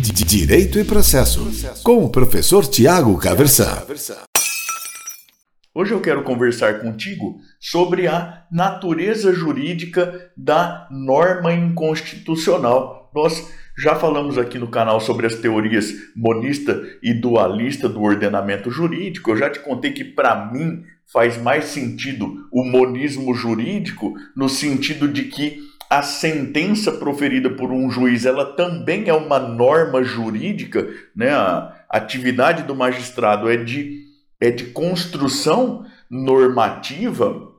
Direito e Processo, com o professor Tiago Caversan. Hoje eu quero conversar contigo sobre a natureza jurídica da norma inconstitucional. Nós já falamos aqui no canal sobre as teorias monista e dualista do ordenamento jurídico. Eu já te contei que, para mim, faz mais sentido o monismo jurídico, no sentido de que a sentença proferida por um juiz ela também é uma norma jurídica, né? A atividade do magistrado é de, é de construção normativa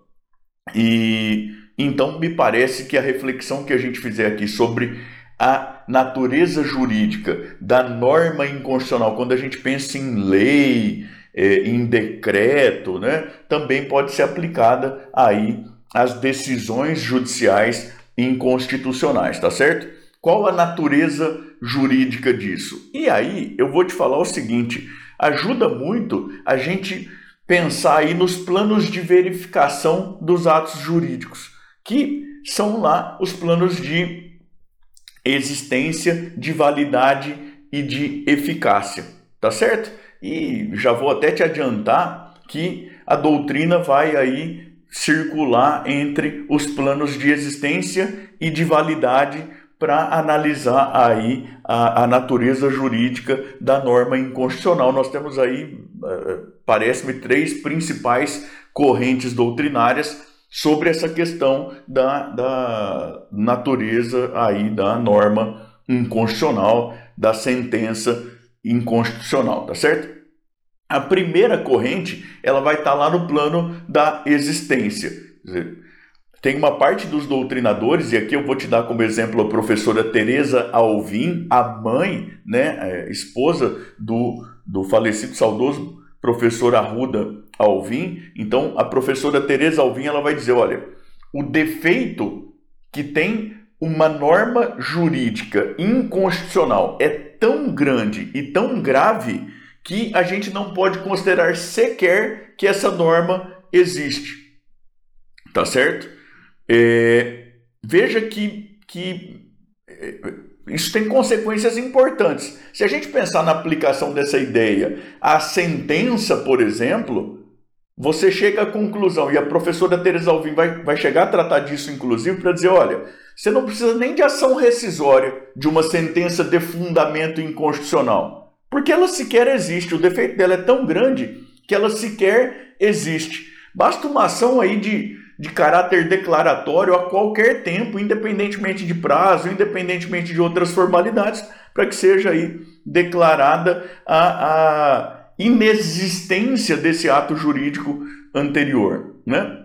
e então me parece que a reflexão que a gente fizer aqui sobre a natureza jurídica da norma inconstitucional, quando a gente pensa em lei, é, em decreto, né, também pode ser aplicada aí às decisões judiciais inconstitucionais, tá certo? Qual a natureza jurídica disso? E aí eu vou te falar o seguinte: ajuda muito a gente pensar aí nos planos de verificação dos atos jurídicos, que são lá os planos de existência, de validade e de eficácia, tá certo? E já vou até te adiantar que a doutrina vai aí circular entre os planos de existência e de validade para analisar aí a, a, natureza jurídica da norma inconstitucional. Nós temos aí, eh, parece-me, três principais correntes doutrinárias sobre essa questão da, da natureza aí da norma inconstitucional, da sentença inconstitucional, tá certo? A primeira corrente, ela vai estar lá no plano da existência. Tem uma parte dos doutrinadores, e aqui eu vou te dar como exemplo a professora Teresa Alvim, a mãe, né, é, esposa do, do falecido saudoso professor Arruda Alvim. Então, a professora Teresa Alvim, ela vai dizer, olha, o defeito que tem uma norma jurídica inconstitucional é tão grande e tão grave que a gente não pode considerar sequer que essa norma existe. Tá certo? É, veja que, que é, isso tem consequências importantes. Se a gente pensar na aplicação dessa ideia, a sentença, por exemplo, você chega à conclusão, e a professora Teresa Alvim vai, vai chegar a tratar disso, inclusive, para dizer: olha, você não precisa nem de ação rescisória de uma sentença de fundamento inconstitucional. Porque ela sequer existe. O defeito dela é tão grande que ela sequer existe. Basta uma ação aí de, de caráter declaratório a qualquer tempo, independentemente de prazo, independentemente de outras formalidades, para que seja aí declarada a, a inexistência desse ato jurídico anterior. Né?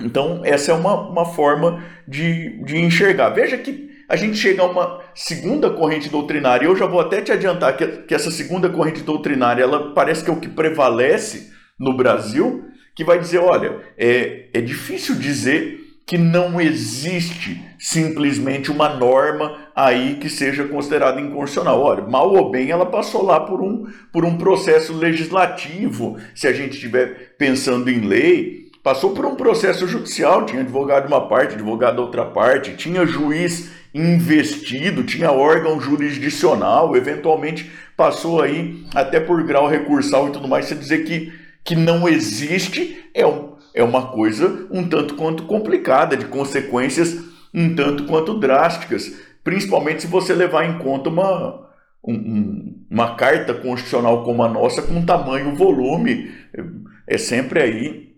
Então, essa é uma, uma forma de, de enxergar. Veja que a gente chega a uma segunda corrente doutrinária. Eu já vou até te adiantar que, que essa segunda corrente doutrinária, ela parece que é o que prevalece no Brasil, que vai dizer, olha, é, é difícil dizer que não existe simplesmente uma norma aí que seja considerada inconstitucional. Olha, mal ou bem, ela passou lá por um, por um processo legislativo. Se a gente estiver pensando em lei, passou por um processo judicial, tinha advogado de uma parte, advogado da outra parte, tinha juiz investido, tinha órgão jurisdicional, eventualmente passou aí até por grau recursal e tudo mais. Você dizer que, que não existe é, um, é uma coisa um tanto quanto complicada, de consequências um tanto quanto drásticas, principalmente se você levar em conta uma, um, uma carta constitucional como a nossa, com tamanho volume. É sempre aí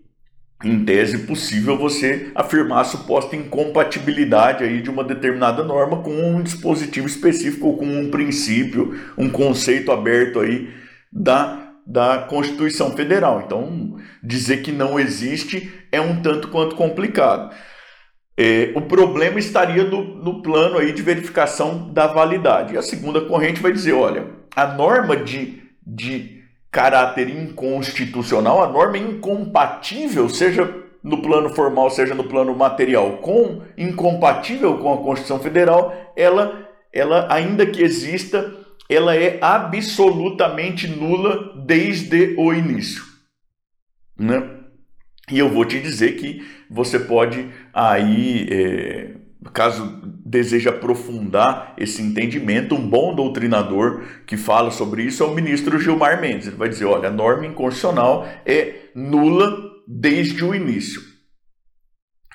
em tese possível você afirmar a suposta incompatibilidade aí de uma determinada norma com um dispositivo específico ou com um princípio, um conceito aberto aí da, da Constituição Federal. Então, dizer que não existe é um tanto quanto complicado. É, o problema estaria no, no plano aí de verificação da validade. E a segunda corrente vai dizer, olha, a norma de, de caráter inconstitucional, a norma é incompatível, seja no plano formal, seja no plano material, com incompatível com a Constituição Federal, ela, ela ainda que exista, ela é absolutamente nula desde o início, né? E eu vou te dizer que você pode aí, é, caso deseja aprofundar esse entendimento, um bom doutrinador que fala sobre isso é o ministro Gilmar Mendes. Ele vai dizer: olha, a norma inconstitucional é nula desde o início.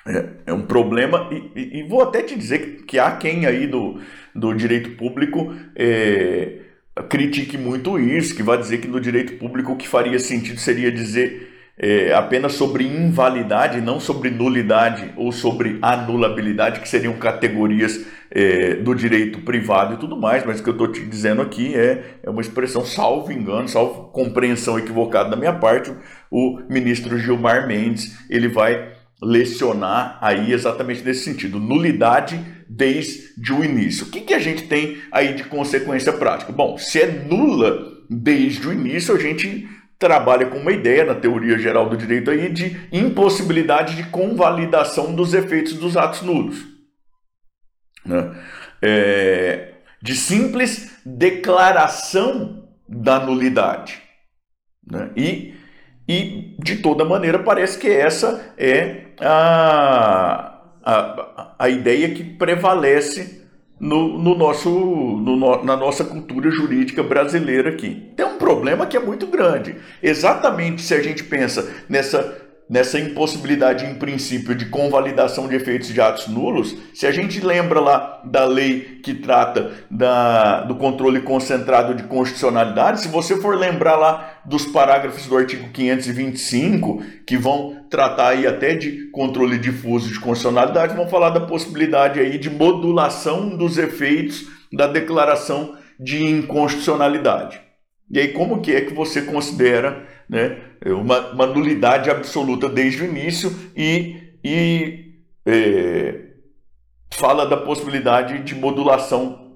É, é um problema, e, e, e, vou até te dizer que há quem aí do, do direito público é, critique muito isso, que vai dizer que no direito público o que faria sentido seria dizer é, apenas sobre invalidade, não sobre nulidade ou sobre anulabilidade, que seriam categorias é, do direito privado e tudo mais, mas o que eu estou te dizendo aqui é, é uma expressão, salvo engano, salvo compreensão equivocada da minha parte, o ministro Gilmar Mendes ele vai lecionar aí exatamente nesse sentido, nulidade desde o início. O que, que a gente tem aí de consequência prática? Bom, se é nula desde o início, a gente trabalha com uma ideia na teoria geral do direito aí de impossibilidade de convalidação dos efeitos dos atos nulos. Né? É, de simples declaração da nulidade. Né? E, e, de toda maneira, parece que essa é a, a, a ideia que prevalece no, no nosso, no, na nossa cultura jurídica brasileira aqui. Tem um problema que é muito grande. Exatamente se a gente pensa nessa nessa impossibilidade em princípio de convalidação de efeitos de atos nulos, se a gente lembra lá da lei que trata da, do controle concentrado de constitucionalidade, se você for lembrar lá dos parágrafos do artigo 525, que vão tratar aí até de controle difuso de constitucionalidade, vão falar da possibilidade aí de modulação dos efeitos da declaração de inconstitucionalidade. E aí como que é que você considera né, uma, uma nulidade absoluta desde o início e, e é, fala da possibilidade de modulação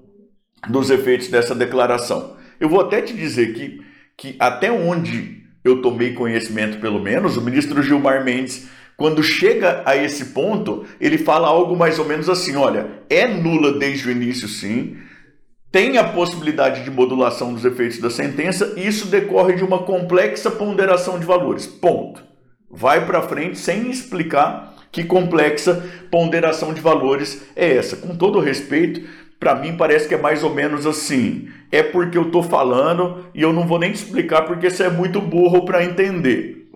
dos efeitos dessa declaração. Eu vou até te dizer que, que até onde eu tomei conhecimento, pelo menos, o ministro Gilmar Mendes, quando chega a esse ponto, ele fala algo mais ou menos assim: olha, é nula desde o início, sim, tem a possibilidade de modulação dos efeitos da sentença, e isso decorre de uma complexa ponderação de valores. Ponto. Vai para frente sem explicar que complexa ponderação de valores é essa. Com todo respeito, para mim parece que é mais ou menos assim. É porque eu estou falando e eu não vou nem explicar porque você é muito burro para entender.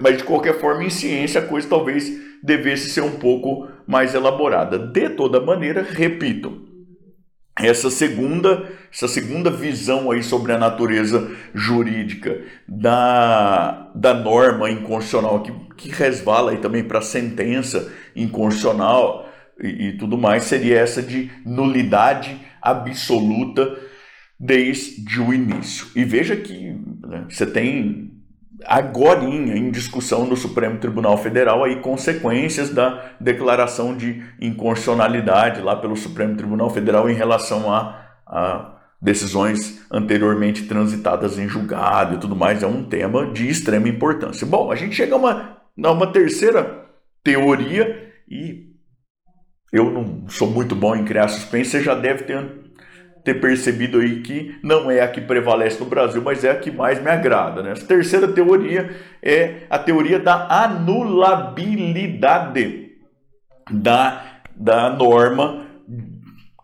Mas de qualquer forma, em ciência, a coisa talvez devesse ser um pouco mais elaborada. De toda maneira, repito, essa segunda, essa segunda visão aí sobre a natureza jurídica da, da norma inconstitucional que, que resvala aí também para a sentença inconstitucional e, tudo mais seria essa de nulidade absoluta desde o início. E veja que né, você tem agora em discussão no Supremo Tribunal Federal aí consequências da declaração de inconstitucionalidade lá pelo Supremo Tribunal Federal em relação a, a decisões anteriormente transitadas em julgado e tudo mais é um tema de extrema importância. Bom, a gente chega a uma, a uma terceira teoria e eu não sou muito bom em criar suspense, você já deve ter ter percebido aí que não é a que prevalece no Brasil, mas é a que mais me agrada. Né? A terceira teoria é a teoria da anulabilidade da, da norma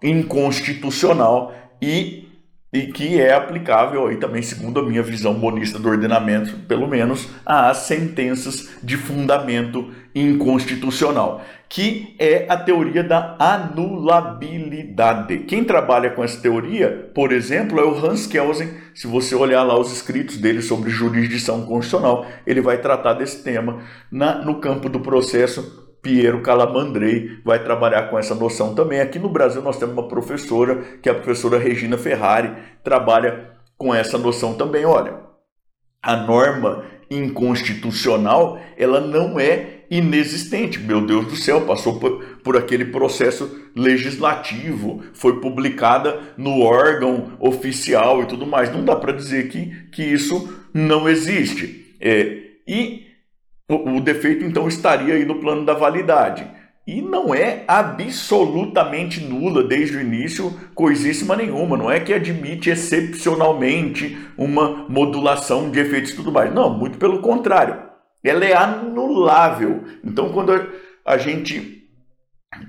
inconstitucional e, e que é aplicável aí também, segundo a minha visão monista do ordenamento, pelo menos, às sentenças de fundamento inconstitucional que é a teoria da anulabilidade. Quem trabalha com essa teoria, por exemplo, é o Hans Kelsen. Se você olhar lá os escritos dele sobre jurisdição constitucional, ele vai tratar desse tema na, no campo do processo. Piero Calamandrei vai trabalhar com essa noção também. Aqui no Brasil nós temos uma professora, que é a professora Regina Ferrari, trabalha com essa noção também. Olha, a norma inconstitucional, ela não é inexistente. Meu Deus do céu, passou por, por aquele processo legislativo, foi publicada no órgão oficial e tudo mais. Não dá para dizer que, que isso não existe. É, e o, defeito então estaria aí no plano da validade. E não é absolutamente nula desde o início, coisíssima nenhuma. Não é que admite excepcionalmente uma modulação de efeitos e tudo mais. Não, muito pelo contrário ela é anulável. Então, quando a gente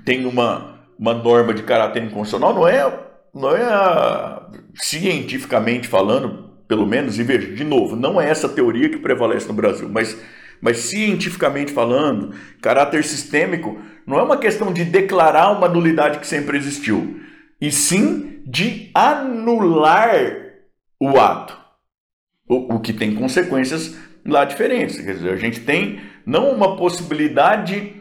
tem uma, uma norma de caráter inconstitucional não é, não é cientificamente falando, pelo menos, e veja, de novo, não é essa teoria que prevalece no Brasil, mas, mas cientificamente falando, caráter sistêmico não é uma questão de declarar uma nulidade que sempre existiu, e sim de anular o ato, o, o que tem consequências lá diferentes. Quer dizer, a gente tem não uma possibilidade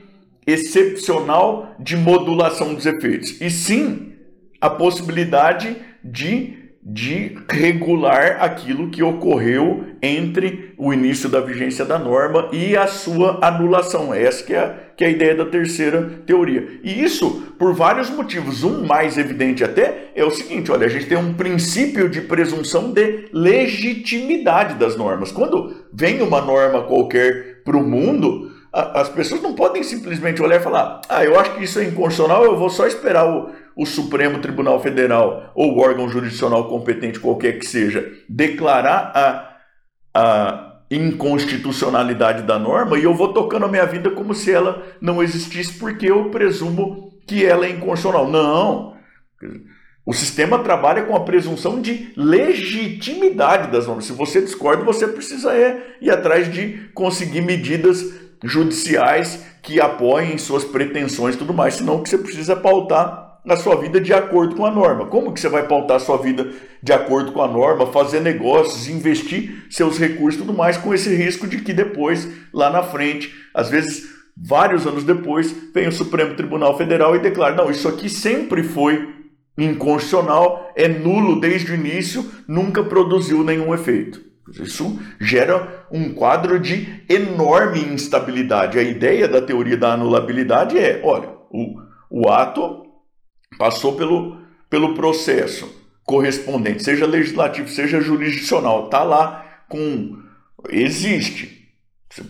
excepcional de modulação dos efeitos, e sim a possibilidade de, de regular aquilo que ocorreu entre o início da vigência da norma e a sua anulação. Essa que é, a, que é a ideia da terceira teoria. E isso por vários motivos. Um mais evidente até é o seguinte: olha, a gente tem um princípio de presunção de legitimidade das normas. Quando vem uma norma qualquer para o mundo, as pessoas não podem simplesmente olhar e falar: ah, eu acho que isso é inconstitucional, eu vou só esperar o, o Supremo Tribunal Federal ou o órgão jurisdicional competente, qualquer que seja, declarar a, a inconstitucionalidade da norma e eu vou tocando a minha vida como se ela não existisse, porque eu presumo que ela é inconstitucional. Não. O sistema trabalha com a presunção de legitimidade das normas. Se você discorda, você precisa é ir atrás de conseguir medidas judiciais que apoiem suas pretensões e tudo mais, senão que você precisa pautar a sua vida de acordo com a norma. Como que você vai pautar a sua vida de acordo com a norma, fazer negócios, investir seus recursos e tudo mais, com esse risco de que depois, lá na frente, às vezes vários anos depois, vem o Supremo Tribunal Federal e declara: não, isso aqui sempre foi inconstitucional, é nulo desde o início, nunca produziu nenhum efeito. Isso gera um quadro de enorme instabilidade. A ideia da teoria da anulabilidade é: olha, o, o ato passou pelo, pelo processo correspondente, seja legislativo, seja jurisdicional, está lá com. Existe. Você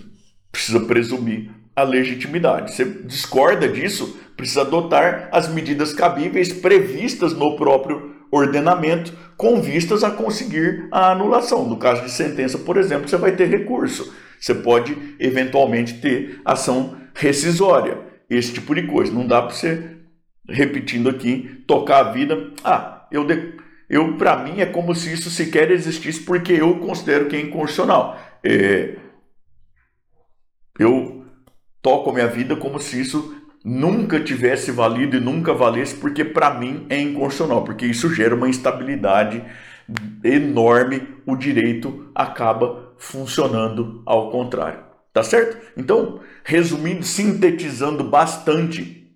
precisa presumir a legitimidade. Você discorda disso, precisa adotar as medidas cabíveis previstas no próprio ordenamento com vistas a conseguir a anulação. No caso de sentença, por exemplo, você vai ter recurso. Você pode eventualmente ter ação rescisória, esse tipo de coisa. Não dá para você, repetindo aqui, tocar a vida. Ah, eu, eu para mim é como se isso sequer existisse porque eu considero que é inconstitucional. É... Eu toco a minha vida como se isso nunca tivesse valido e nunca valesse, porque para mim é inconstitucional, porque isso gera uma instabilidade enorme, o direito acaba funcionando ao contrário. Tá certo? Então, resumindo, sintetizando bastante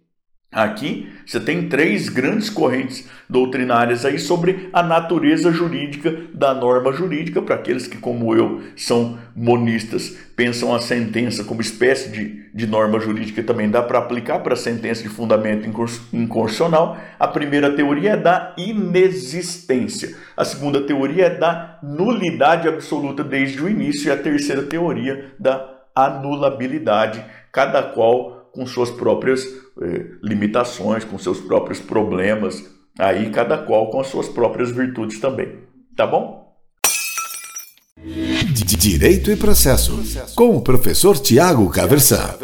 Aqui você tem três grandes correntes doutrinárias aí sobre a natureza jurídica da norma jurídica, para aqueles que, como eu, são monistas, pensam a sentença como espécie de, de norma jurídica e também dá para aplicar para a sentença de fundamento inconstitucional. A primeira teoria é da inexistência, a segunda teoria é da nulidade absoluta desde o início, e a terceira teoria da anulabilidade, cada qual com suas próprias eh, limitações, com seus próprios problemas, aí cada qual com as suas próprias virtudes também. Tá bom? Direito e processo, com o professor Tiago Caversan.